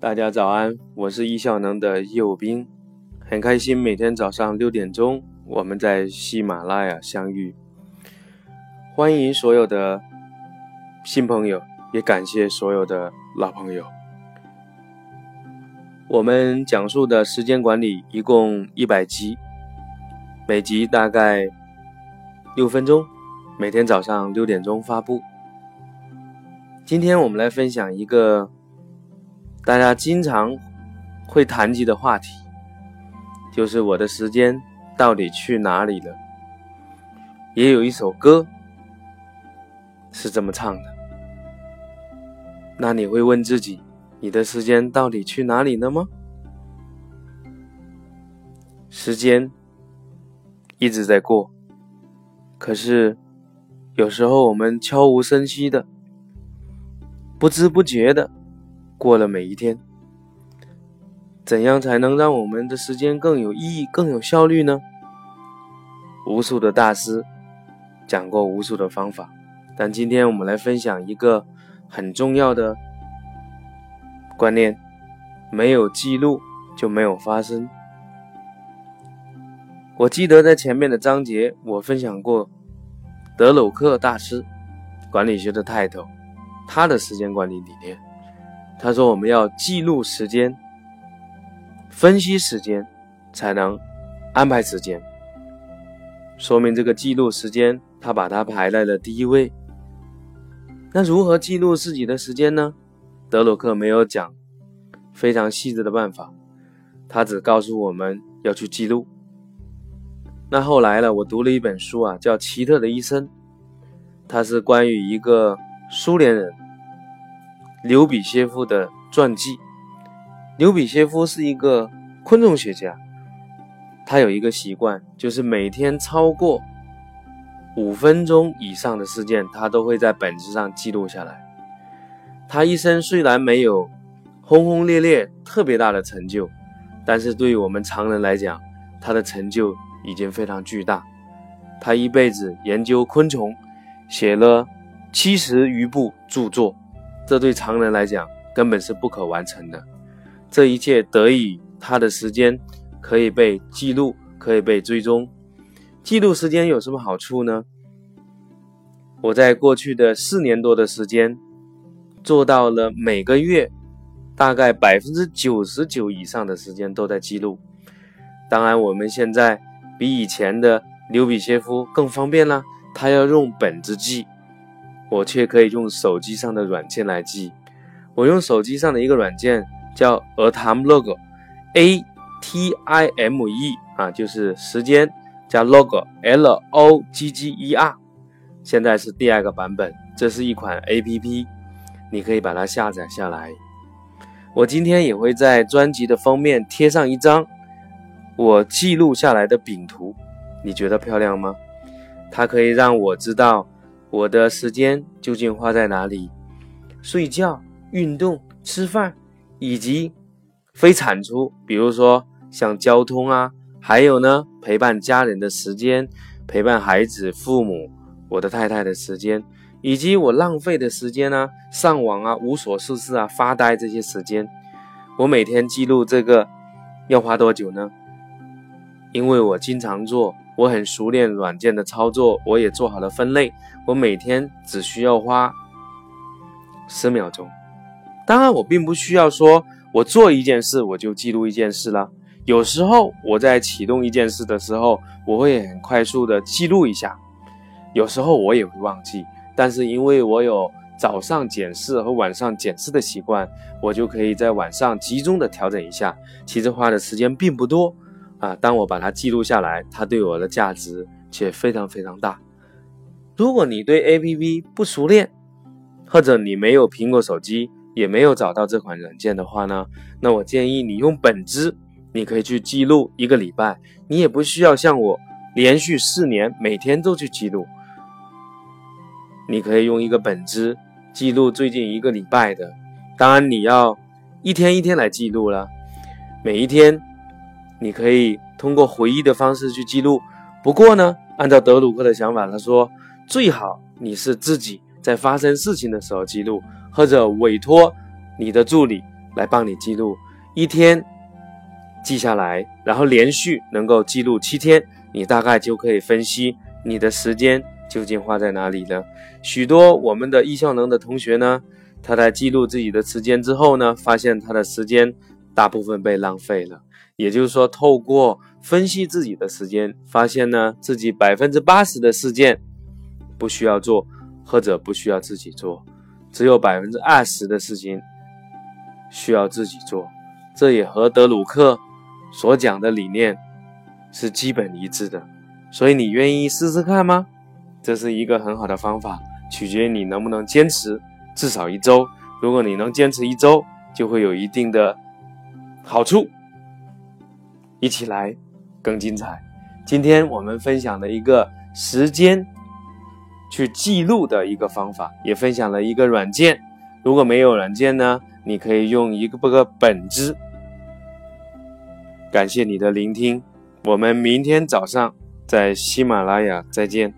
大家早安，我是易效能的右兵，很开心每天早上六点钟我们在喜马拉雅相遇。欢迎所有的新朋友，也感谢所有的老朋友。我们讲述的时间管理一共一百集，每集大概六分钟，每天早上六点钟发布。今天我们来分享一个大家经常会谈及的话题，就是我的时间到底去哪里了？也有一首歌是这么唱的。那你会问自己，你的时间到底去哪里了吗？时间一直在过，可是有时候我们悄无声息的。不知不觉的过了每一天，怎样才能让我们的时间更有意义、更有效率呢？无数的大师讲过无数的方法，但今天我们来分享一个很重要的观念：没有记录就没有发生。我记得在前面的章节，我分享过德鲁克大师管理学的泰斗。他的时间管理理念，他说我们要记录时间，分析时间，才能安排时间。说明这个记录时间，他把它排在了第一位。那如何记录自己的时间呢？德鲁克没有讲非常细致的办法，他只告诉我们要去记录。那后来呢，我读了一本书啊，叫《奇特的一生》，它是关于一个。苏联人刘比歇夫的传记。刘比歇夫是一个昆虫学家，他有一个习惯，就是每天超过五分钟以上的事件，他都会在本子上记录下来。他一生虽然没有轰轰烈烈、特别大的成就，但是对于我们常人来讲，他的成就已经非常巨大。他一辈子研究昆虫，写了。七十余部著作，这对常人来讲根本是不可完成的。这一切得以他的时间可以被记录，可以被追踪。记录时间有什么好处呢？我在过去的四年多的时间，做到了每个月大概百分之九十九以上的时间都在记录。当然，我们现在比以前的刘比歇夫更方便了，他要用本子记。我却可以用手机上的软件来记。我用手机上的一个软件叫 Atimlog，A T I M E 啊，就是时间加 log，L O G G E R。现在是第二个版本，这是一款 A P P，你可以把它下载下来。我今天也会在专辑的封面贴上一张我记录下来的饼图，你觉得漂亮吗？它可以让我知道。我的时间究竟花在哪里？睡觉、运动、吃饭，以及非产出，比如说像交通啊，还有呢陪伴家人的时间，陪伴孩子、父母，我的太太的时间，以及我浪费的时间啊，上网啊，无所事事啊，发呆这些时间，我每天记录这个要花多久呢？因为我经常做。我很熟练软件的操作，我也做好了分类。我每天只需要花十秒钟。当然，我并不需要说我做一件事我就记录一件事了。有时候我在启动一件事的时候，我会很快速的记录一下。有时候我也会忘记，但是因为我有早上检视和晚上检视的习惯，我就可以在晚上集中的调整一下。其实花的时间并不多。啊，当我把它记录下来，它对我的价值却非常非常大。如果你对 APP 不熟练，或者你没有苹果手机，也没有找到这款软件的话呢，那我建议你用本子，你可以去记录一个礼拜，你也不需要像我连续四年每天都去记录。你可以用一个本子记录最近一个礼拜的，当然你要一天一天来记录了，每一天。你可以通过回忆的方式去记录，不过呢，按照德鲁克的想法，他说最好你是自己在发生事情的时候记录，或者委托你的助理来帮你记录一天记下来，然后连续能够记录七天，你大概就可以分析你的时间究竟花在哪里了。许多我们的易效能的同学呢，他在记录自己的时间之后呢，发现他的时间大部分被浪费了。也就是说，透过分析自己的时间，发现呢自己百分之八十的事件不需要做，或者不需要自己做，只有百分之二十的事情需要自己做。这也和德鲁克所讲的理念是基本一致的。所以，你愿意试试看吗？这是一个很好的方法，取决于你能不能坚持至少一周。如果你能坚持一周，就会有一定的好处。一起来，更精彩。今天我们分享了一个时间去记录的一个方法，也分享了一个软件。如果没有软件呢，你可以用一个个本子。感谢你的聆听，我们明天早上在喜马拉雅再见。